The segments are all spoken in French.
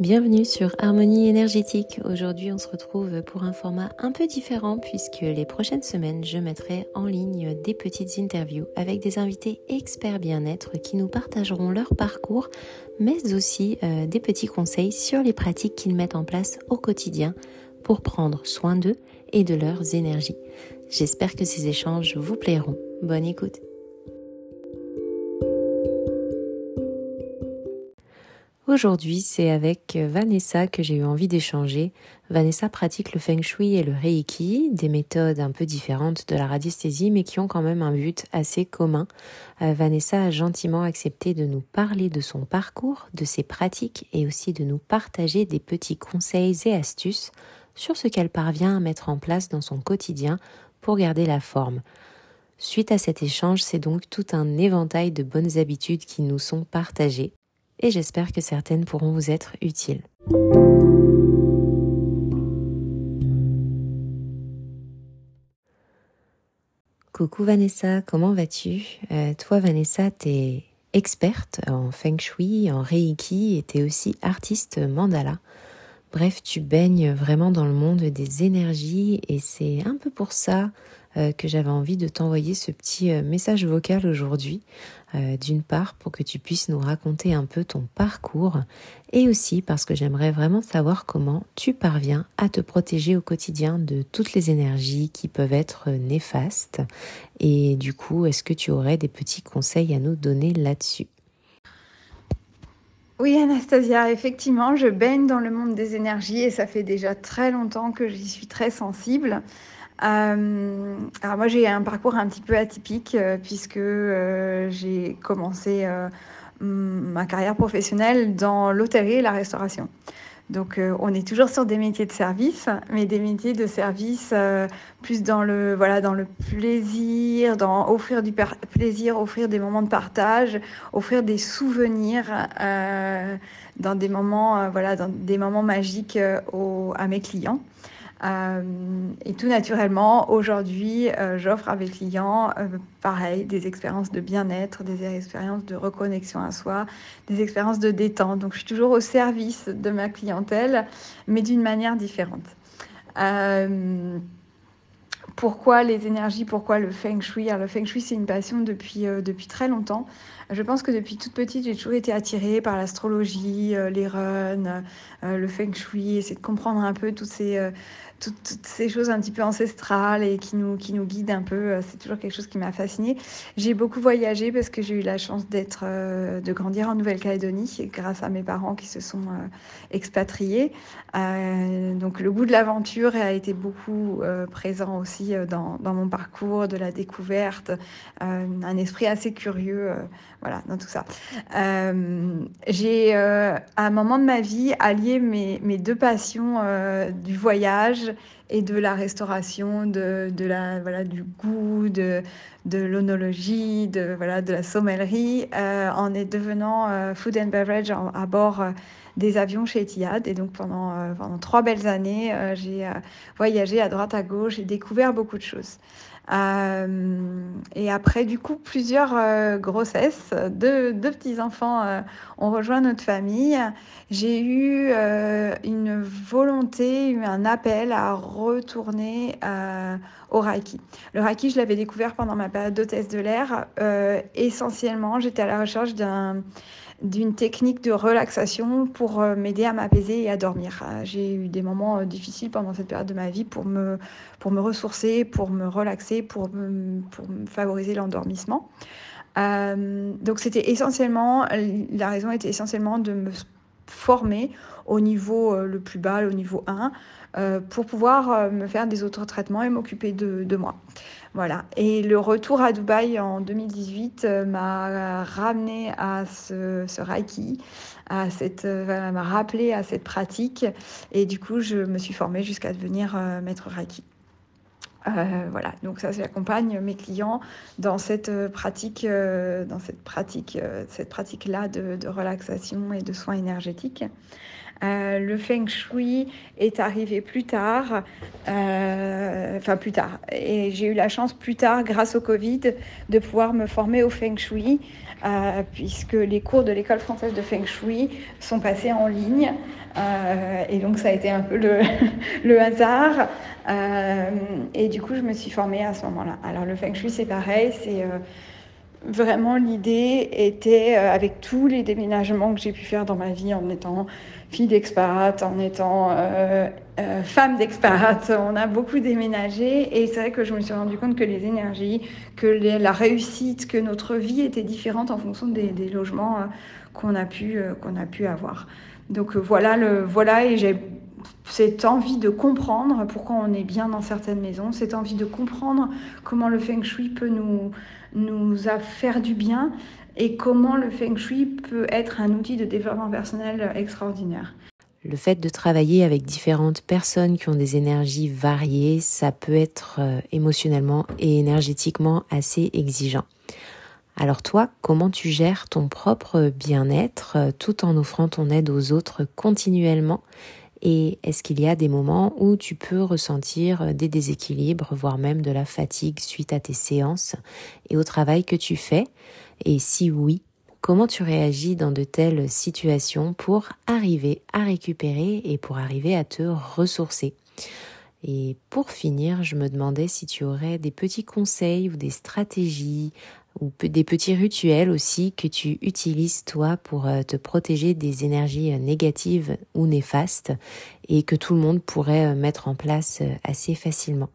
Bienvenue sur Harmonie énergétique. Aujourd'hui, on se retrouve pour un format un peu différent puisque les prochaines semaines, je mettrai en ligne des petites interviews avec des invités experts bien-être qui nous partageront leur parcours, mais aussi euh, des petits conseils sur les pratiques qu'ils mettent en place au quotidien pour prendre soin d'eux et de leurs énergies. J'espère que ces échanges vous plairont. Bonne écoute. Aujourd'hui, c'est avec Vanessa que j'ai eu envie d'échanger. Vanessa pratique le feng shui et le reiki, des méthodes un peu différentes de la radiesthésie, mais qui ont quand même un but assez commun. Euh, Vanessa a gentiment accepté de nous parler de son parcours, de ses pratiques et aussi de nous partager des petits conseils et astuces sur ce qu'elle parvient à mettre en place dans son quotidien pour garder la forme. Suite à cet échange, c'est donc tout un éventail de bonnes habitudes qui nous sont partagées et j'espère que certaines pourront vous être utiles. Coucou Vanessa, comment vas-tu? Euh, Toi Vanessa, t'es experte en feng shui, en reiki et t'es aussi artiste mandala. Bref, tu baignes vraiment dans le monde des énergies et c'est un peu pour ça euh, que j'avais envie de t'envoyer ce petit euh, message vocal aujourd'hui. Euh, d'une part pour que tu puisses nous raconter un peu ton parcours et aussi parce que j'aimerais vraiment savoir comment tu parviens à te protéger au quotidien de toutes les énergies qui peuvent être néfastes. Et du coup, est-ce que tu aurais des petits conseils à nous donner là-dessus? Oui, Anastasia, effectivement, je baigne dans le monde des énergies et ça fait déjà très longtemps que j'y suis très sensible. Euh, alors moi j'ai un parcours un petit peu atypique euh, puisque euh, j'ai commencé ma carrière professionnelle dans l'hôtellerie et la restauration. Donc on est toujours sur des métiers de service, mais des métiers de service plus dans le voilà dans le plaisir, dans offrir du plaisir, offrir des moments de partage, offrir des souvenirs dans des moments voilà dans des moments magiques à mes clients. Euh, et tout naturellement, aujourd'hui, euh, j'offre à mes clients, euh, pareil, des expériences de bien-être, des expériences de reconnexion à soi, des expériences de détente. Donc, je suis toujours au service de ma clientèle, mais d'une manière différente. pourquoi les énergies Pourquoi le feng shui? Alors, Le feng shui, c'est une passion depuis, depuis très longtemps. Je pense que depuis toute petite, j'ai toujours été attirée par l'astrologie, les runs, le feng shui, essayer de comprendre un peu toutes ces toutes, ces choses un petit peu ancestrales et qui nous, qui nous guident un peu. Euh, c'est toujours quelque chose qui m'a fascinée. J'ai beaucoup voyagé parce que j'ai eu la chance d'être, euh, de grandir en Nouvelle-Calédonie grâce à mes parents qui se sont euh, expatriés. donc le goût de l'aventure a été beaucoup présent aussi dans, dans, mon parcours, de la découverte, un esprit assez curieux, voilà, dans tout ça. j'ai à un moment de ma vie allié mes, mes deux passions du voyage et de la restauration, de, de la, voilà, du goût, de, de l'onologie, de, voilà, de la sommellerie, euh, en est devenant euh, food and beverage à bord euh, des avions chez Etihad. Et donc pendant, pendant trois belles années, j'ai voyagé à droite à gauche et découvert beaucoup de choses. Euh, et après, du coup, plusieurs euh, grossesses, deux, petits-enfants euh, ont rejoint notre famille. J'ai eu une volonté, un appel à retourner au Reiki. Le Reiki, je l'avais découvert pendant ma période d'hôtesse de l'air. essentiellement, j'étais à la recherche d'un d'une technique de relaxation pour euh, m'aider à m'apaiser et à dormir. Euh, j'ai eu des moments euh, difficiles pendant cette période de ma vie pour me, pour me ressourcer, pour me relaxer, pour me, favoriser l'endormissement. donc c'était essentiellement, la raison était essentiellement de me former au niveau le plus bas, au niveau 1, pour pouvoir me faire des autres traitements et m'occuper de, moi. Voilà. Et le retour à Dubaï en 2018 euh, m'a ramené à ce, ce Reiki, à cette, euh, m'a rappelé à cette pratique. Et du coup, je me suis formée jusqu'à devenir euh, maître Reiki. voilà, donc ça, j'accompagne mes clients dans cette pratique, dans cette pratique, cette pratique-là de, relaxation et de soins énergétiques. Euh, le feng shui est arrivé plus tard. Euh, enfin plus tard. Et j'ai eu la chance plus tard, grâce au Covid, de pouvoir me former au Feng Shui, euh, puisque les cours de l'école française de Feng Shui sont passés en ligne. Et donc ça a été un peu le, le hasard. et du coup, je me suis formée à ce moment-là. Alors le Feng Shui, c'est pareil, c'est vraiment l'idée était, avec tous les déménagements que j'ai pu faire dans ma vie en étant fille d'expat, en étant euh, euh, femme d'expat. On a beaucoup déménagé et c'est vrai que je me suis rendu compte que les énergies, que la réussite, que notre vie était différente en fonction des, logements euh, qu'on a, pu, qu'on a pu avoir. Donc voilà, le, voilà et j'ai cette envie de comprendre pourquoi on est bien dans certaines maisons, cette envie de comprendre comment le feng shui peut nous, nous faire du bien et comment le feng shui peut être un outil de développement personnel extraordinaire. Le fait de travailler avec différentes personnes qui ont des énergies variées, ça peut être euh, émotionnellement et énergétiquement assez exigeant. Alors toi, comment tu gères ton propre bien-être euh, tout en offrant ton aide aux autres continuellement Et est-ce qu'il y a des moments où tu peux ressentir euh, des déséquilibres, voire même de la fatigue suite à tes séances et au travail que tu fais? Et si oui, comment tu réagis dans de telles situations pour arriver à récupérer et pour arriver à te ressourcer? Et pour finir, je me demandais si tu aurais des petits conseils ou des stratégies ou des petits rituels aussi que tu utilises toi pour euh, te protéger des énergies euh, négatives ou néfastes et que tout le monde pourrait euh, mettre en place assez facilement.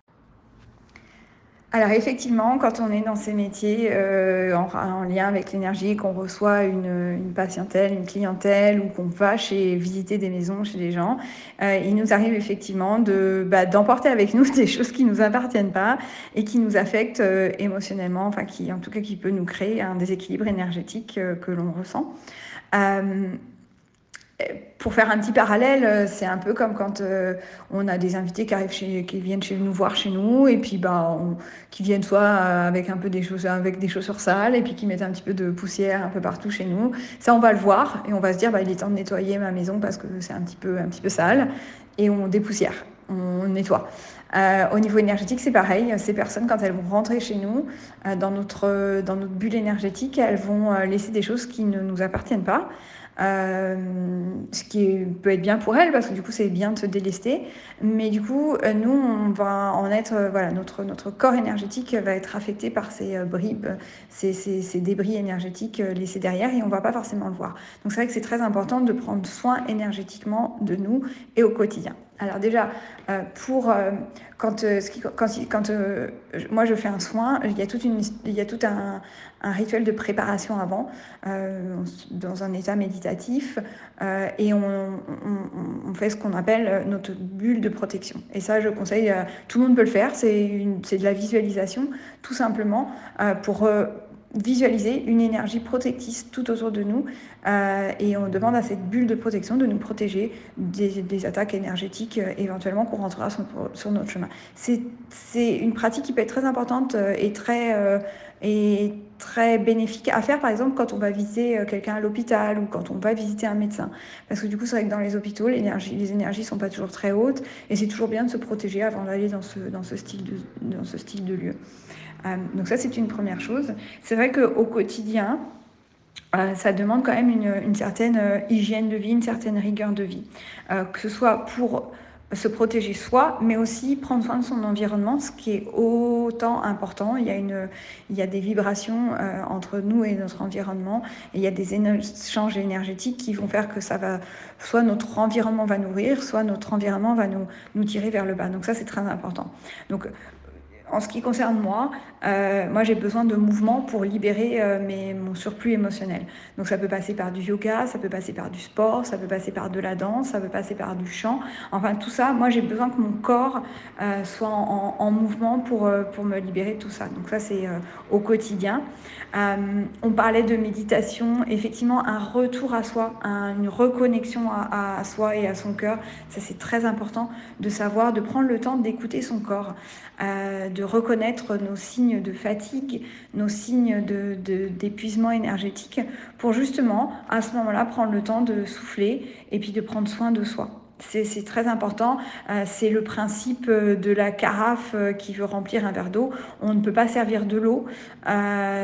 Alors effectivement, quand on est dans ces métiers euh, en, lien avec l'énergie, qu'on reçoit une, patientèle, une clientèle ou qu'on va chez visiter des maisons chez des gens, euh, il nous arrive effectivement de bah, d'emporter avec nous des choses qui nous appartiennent pas et qui nous affectent euh, émotionnellement, enfin qui en tout cas qui peut nous créer un déséquilibre énergétique que l'on ressent pour faire un petit parallèle, euh, c'est un peu comme quand euh, on a des invités qui arrivent chez, qui viennent chez nous voir chez nous et puis bah qui viennent soit euh, avec un peu des chaussures avec des chaussures sales et puis qui mettent un petit peu de poussière un peu partout chez nous. Ça on va le voir et on va se dire bah il est temps de nettoyer ma maison parce que c'est un petit peu un petit peu sale et on dépoussière, on nettoie. au niveau énergétique, c'est pareil. Ces personnes, quand elles vont rentrer chez nous, dans, notre, dans notre bulle énergétique, elles vont laisser des choses qui ne nous appartiennent pas. Euh, ce qui peut être bien pour elle parce que du coup c'est bien de se délester. Mais du coup euh, nous on va en être euh, voilà notre notre corps énergétique va être affecté par ces bribes ces, ces, ces, débris énergétiques laissés derrière et on va pas forcément le voir. Donc c'est vrai que c'est très important de prendre soin énergétiquement de nous et au quotidien alors déjà, pour quand, quand, quand moi je fais un soin, il y a, toute une, il y a tout un, rituel de préparation avant, euh, dans un état méditatif, euh, et on, on, fait ce qu'on appelle notre bulle de protection. Et ça, je conseille, tout le monde peut le faire, c'est de la visualisation, tout simplement, euh, pour visualiser une énergie protectrice tout autour de nous euh, et on demande à cette bulle de protection de nous protéger des, attaques énergétiques euh, éventuellement qu'on rentrera sur, notre chemin. C'est une pratique qui peut être très importante euh, et très, et très bénéfique à faire par exemple quand on va visiter quelqu'un à l'hôpital ou quand on va visiter un médecin. Parce que du coup c'est vrai que dans les hôpitaux les énergies sont pas toujours très hautes et c'est toujours bien de se protéger avant d'aller dans ce, dans, ce dans ce style de lieu. Euh, donc ça, c'est une première chose. C'est vrai qu'au quotidien, euh, ça demande quand même une, certaine euh, hygiène de vie, une certaine rigueur de vie. que ce soit pour se protéger soi, mais aussi prendre soin de son environnement, ce qui est autant important. Il y a, une, il y a des vibrations entre nous et notre environnement, et il y a des échanges énergétiques qui vont faire que ça va, soit notre environnement va nourrir, soit notre environnement va nous, nous tirer vers le bas. Donc ça, c'est très important. Donc en ce qui concerne moi, euh, moi j'ai besoin de mouvement pour libérer euh, mes, mon surplus émotionnel. Donc ça peut passer par du yoga, ça peut passer par du sport, ça peut passer par de la danse, ça peut passer par du chant. Enfin tout ça, moi j'ai besoin que mon corps euh, soit en, en, mouvement pour, pour me libérer de tout ça. Donc ça c'est au quotidien. on parlait de méditation, effectivement un retour à soi, une reconnexion à, soi et à son cœur. Ça c'est très important de savoir, de prendre le temps d'écouter son corps de reconnaître nos signes de fatigue, nos signes d'épuisement énergétique, pour justement, à ce moment-là, prendre le temps de souffler et puis de prendre soin de soi. c'est très important. Euh, c'est le principe euh, de la carafe euh, qui veut remplir un verre d'eau. On ne peut pas servir de l'eau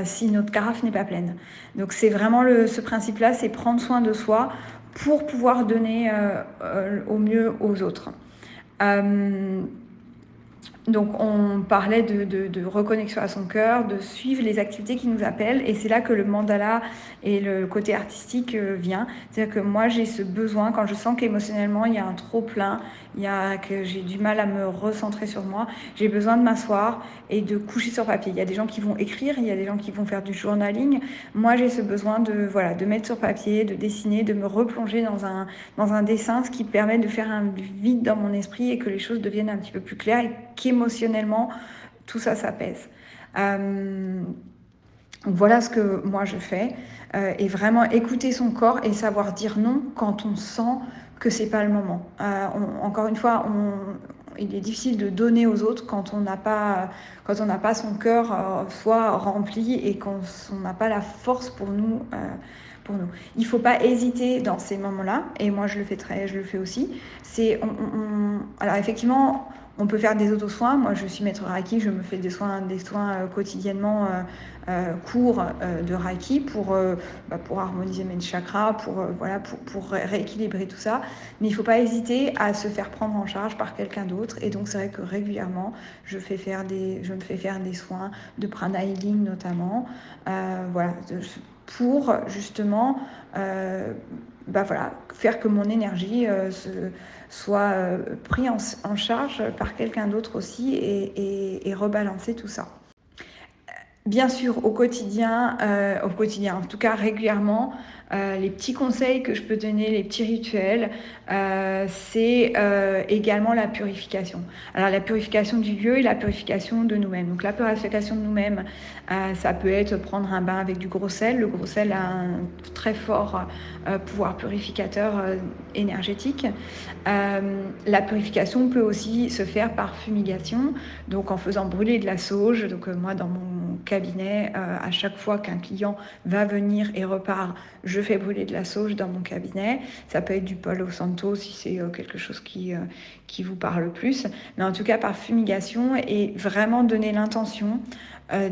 si notre carafe n'est pas pleine. Donc c'est vraiment le, ce principe-là, c'est prendre soin de soi pour pouvoir donner au mieux aux autres. Donc on parlait de, reconnexion à son cœur, de suivre les activités qui nous appellent, et c'est là que le mandala et le côté artistique euh, vient. C'est-à-dire que moi j'ai ce besoin, quand je sens qu'émotionnellement il y a un trop plein, il y a, que j'ai du mal à me recentrer sur moi, j'ai besoin de m'asseoir et de coucher sur papier. Il y a des gens qui vont écrire, il y a des gens qui vont faire du journaling. Moi j'ai ce besoin de, voilà, de mettre sur papier, de dessiner, de me replonger dans un, dans un dessin, ce qui permet de faire un vide dans mon esprit et que les choses deviennent un petit peu plus claires et émotionnellement, tout ça s'apaise. Euh, voilà ce que moi je fais. Euh, et vraiment écouter son corps et savoir dire non quand on sent que c'est pas le moment. Euh, encore une fois, on, il est difficile de donner aux autres quand on n'a pas, quand on n'a pas son cœur soit rempli et qu'on n'a pas la force pour nous. pour nous. Il faut pas hésiter dans ces moments-là, et moi je le fais très, je le fais aussi. C'est, alors effectivement, on peut faire des auto-soins. Moi, je suis maître Reiki, je me fais des soins, des soins euh, quotidiennement euh, euh, courts de Reiki pour, bah, pour harmoniser mes chakras, pour, voilà, pour, pour, rééquilibrer tout ça. Mais il ne faut pas hésiter à se faire prendre en charge par quelqu'un d'autre. Et donc, c'est vrai que régulièrement, je, fais faire des, je me fais faire des soins de prana healing notamment. voilà, pour justement bah voilà, faire que mon énergie se soit euh, pris en, charge par quelqu'un d'autre aussi et, rebalancer tout ça. Bien sûr, au quotidien, euh, au quotidien, en tout cas régulièrement, euh, les petits conseils que je peux donner, les petits rituels, euh, c'est euh, également la purification. Alors la purification du lieu et la purification de nous-mêmes. Donc la purification de nous-mêmes, ça peut être prendre un bain avec du gros sel. Le gros sel a un très fort pouvoir purificateur énergétique. la purification peut aussi se faire par fumigation, donc en faisant brûler de la sauge. Donc moi dans mon cabinet, à chaque fois qu'un client va venir et repart, je fais brûler de la sauge dans mon cabinet. Ça peut être du Palo Santo si c'est euh, quelque chose qui, euh, qui vous parle plus. Mais en tout cas, par fumigation et vraiment donner l'intention euh,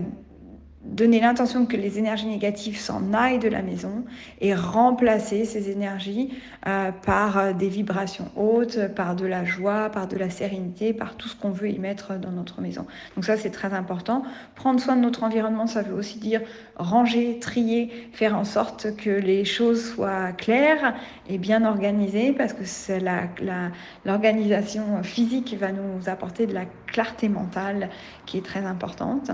donner l'intention que les énergies négatives s'en aillent de la maison et remplacer ces énergies euh, par euh, des vibrations hautes, par de la joie, par de la sérénité, par tout ce qu'on veut y mettre dans notre maison. Donc ça, c'est très important. Prendre soin de notre environnement, ça veut aussi dire ranger, trier, faire en sorte que les choses soient claires et bien organisées, parce que c'est l'organisation la, physique qui va nous apporter de la clarté mentale qui est très importante.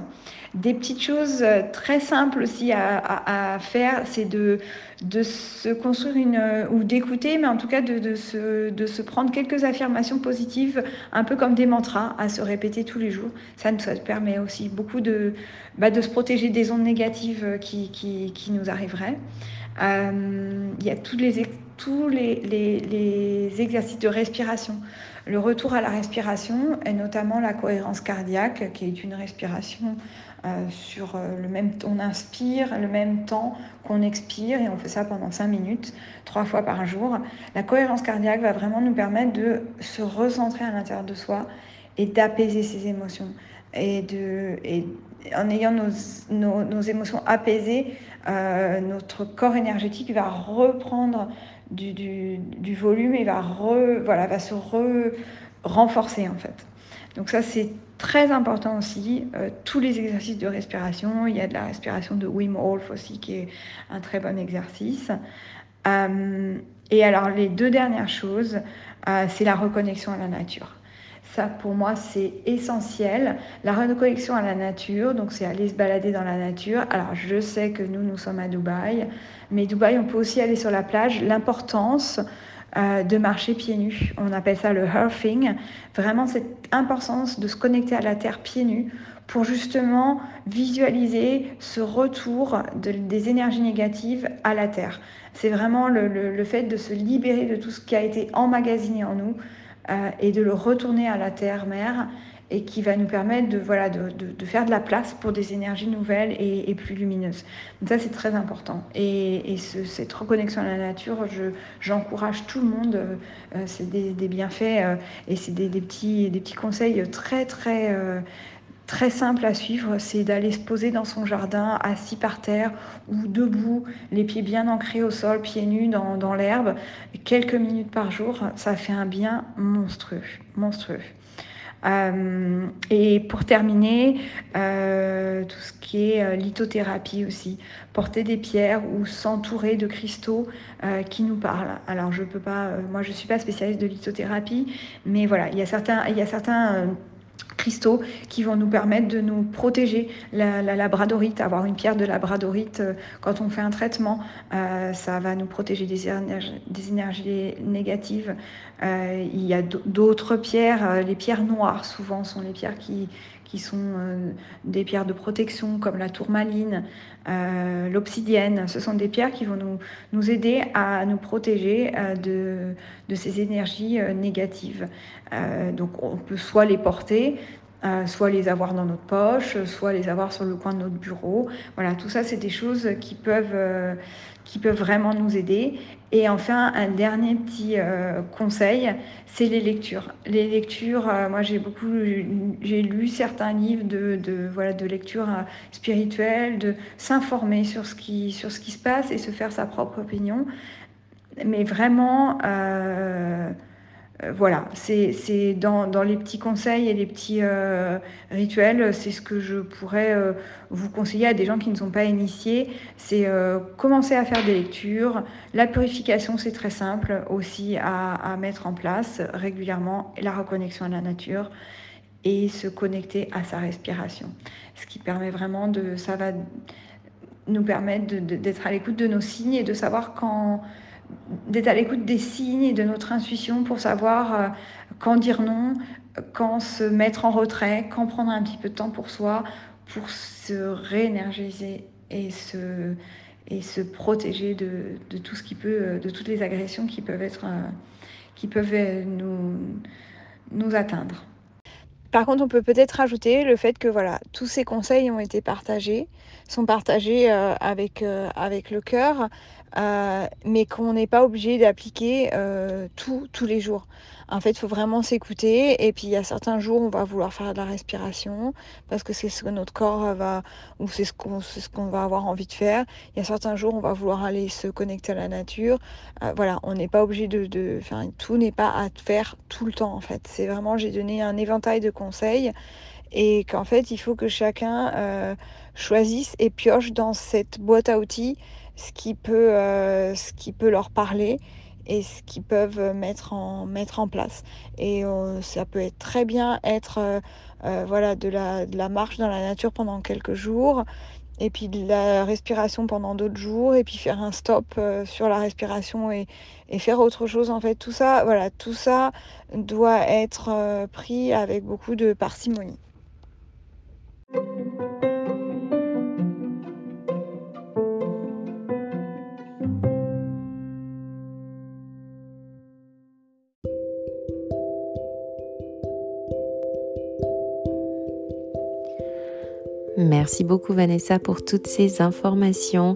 Des petites choses euh, très simples aussi à, faire, c'est de, de se construire une, euh, ou d'écouter, mais en tout cas de, de, se, de se prendre quelques affirmations positives, un peu comme des mantras, à se répéter tous les jours. Ça nous permet aussi beaucoup de, bah, de se protéger des ondes négatives qui, qui, qui nous arriveraient. Euh, il y a tous les, tous les, les, les exercices de respiration. Le retour à la respiration, et notamment la cohérence cardiaque, qui est une respiration euh, sur euh, le même on inspire le même temps qu'on expire et on fait ça pendant 5 minutes, trois fois par jour. La cohérence cardiaque va vraiment nous permettre de se recentrer à l'intérieur de soi et d'apaiser ses émotions. Et, de, et en ayant nos, nos, émotions apaisées, euh, notre corps énergétique va reprendre du, du, du volume et va, re, voilà, va se re, renforcer en fait. Donc ça c'est Très important aussi, euh, tous les exercices de respiration. Il y a de la respiration de Wim Hof aussi qui est un très bon exercice. Euh, et alors les deux dernières choses, euh, c'est la reconnexion à la nature. Ça, pour moi, c'est essentiel. La reconnexion à la nature, donc c'est aller se balader dans la nature. Alors, je sais que nous, nous sommes à Dubaï, mais Dubaï, on peut aussi aller sur la plage. L'importance euh, de marcher pieds nus. On appelle ça le earthing. Vraiment cette importance de se connecter à la terre pieds nus pour justement visualiser ce retour des énergies négatives à la terre. C'est vraiment le, fait de se libérer de tout ce qui a été emmagasiné en nous euh, et de le retourner à la terre-mère et qui va nous permettre de, voilà, de, de, faire de la place pour des énergies nouvelles et, plus lumineuses. Donc ça, c'est très important. Et, et cette reconnexion à la nature, j'encourage tout le monde. Euh, c'est des, bienfaits euh, et c'est des, petits, des petits conseils très, très très simple à suivre, c'est d'aller se poser dans son jardin, assis par terre ou debout, les pieds bien ancrés au sol, pieds nus dans, l'herbe, quelques minutes par jour, ça fait un bien monstrueux, monstrueux. Euh, et pour terminer, euh, tout ce qui est euh, lithothérapie aussi, porter des pierres ou s'entourer de cristaux qui nous parlent. Alors je peux pas, moi je suis pas spécialiste de lithothérapie, mais voilà, il y a certains, il y a certains cristaux qui vont nous permettre de nous protéger. La, labradorite, avoir une pierre de labradorite euh, quand on fait un traitement, euh, ça va nous protéger des énergies, négatives. Euh, il y a d'autres pierres, les pierres noires souvent sont les pierres qui, qui sont des pierres de protection comme la tourmaline, l'obsidienne. Ce sont des pierres qui vont nous, aider à nous protéger de, de ces énergies négatives. donc on peut soit les porter, euh, soit les avoir dans notre poche, soit les avoir sur le coin de notre bureau. Voilà, tout ça, c'est des choses qui peuvent, euh, vraiment nous aider. Et enfin, un dernier petit euh, conseil, c'est les lectures. Les lectures, moi j'ai beaucoup, j'ai lu certains livres de, voilà, de lecture spirituelle, de s'informer ce qui, sur ce qui se passe et se faire sa propre opinion. Mais vraiment... Euh, voilà, c'est dans, les petits conseils et les petits euh, rituels, c'est ce que je pourrais euh, vous conseiller à des gens qui ne sont pas initiés. C'est commencer à faire des lectures. La purification, c'est très simple aussi à, mettre en place régulièrement. La reconnexion à la nature et se connecter à sa respiration. Ce qui permet vraiment de... Ça va nous permettre d'être à l'écoute de nos signes et de savoir quand d'être à l'écoute des signes et de notre intuition pour savoir euh, quand dire non, quand se mettre en retrait, quand prendre un petit peu de temps pour soi, pour se réénergiser et se, et se protéger de, de, tout ce qui peut, de toutes les agressions qui peuvent être, euh, qui peuvent nous, nous atteindre. Par contre, on peut peut-être rajouter le fait que voilà, tous ces conseils ont été partagés, sont partagés euh, avec, avec le cœur, euh, mais qu'on n'est pas obligé d'appliquer euh, tout tous les jours. En fait, il faut vraiment s'écouter. Et puis, il y a certains jours, on va vouloir faire de la respiration parce que c'est ce que notre corps va, ou c'est ce qu'on ce qu'on va avoir envie de faire. Il y a certains jours, on va vouloir aller se connecter à la nature. Euh, voilà, on n'est pas obligé de, de enfin, tout n'est pas à faire tout le temps. En fait, c'est vraiment, j'ai donné un éventail de conseils et qu'en fait, il faut que chacun choisisse et pioche dans cette boîte à outils ce qui peut, euh, ce qui peut leur parler et ce qu'ils peuvent mettre en, mettre en place. Et euh, ça peut être très bien être euh, voilà, de, la, de la marche dans la nature pendant quelques jours, et puis de la respiration pendant d'autres jours, et puis faire un stop sur la respiration et, et, faire autre chose. En fait, tout ça, voilà, tout ça doit être pris avec beaucoup de parcimonie. Merci beaucoup Vanessa pour toutes ces informations.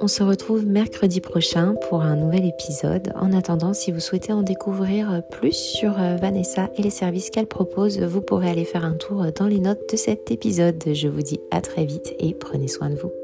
On se retrouve mercredi prochain pour un nouvel épisode. En attendant, si vous souhaitez en découvrir plus sur euh, Vanessa et les services qu'elle propose, vous pourrez aller faire un tour dans les notes de cet épisode. Je vous dis à très vite et prenez soin de vous.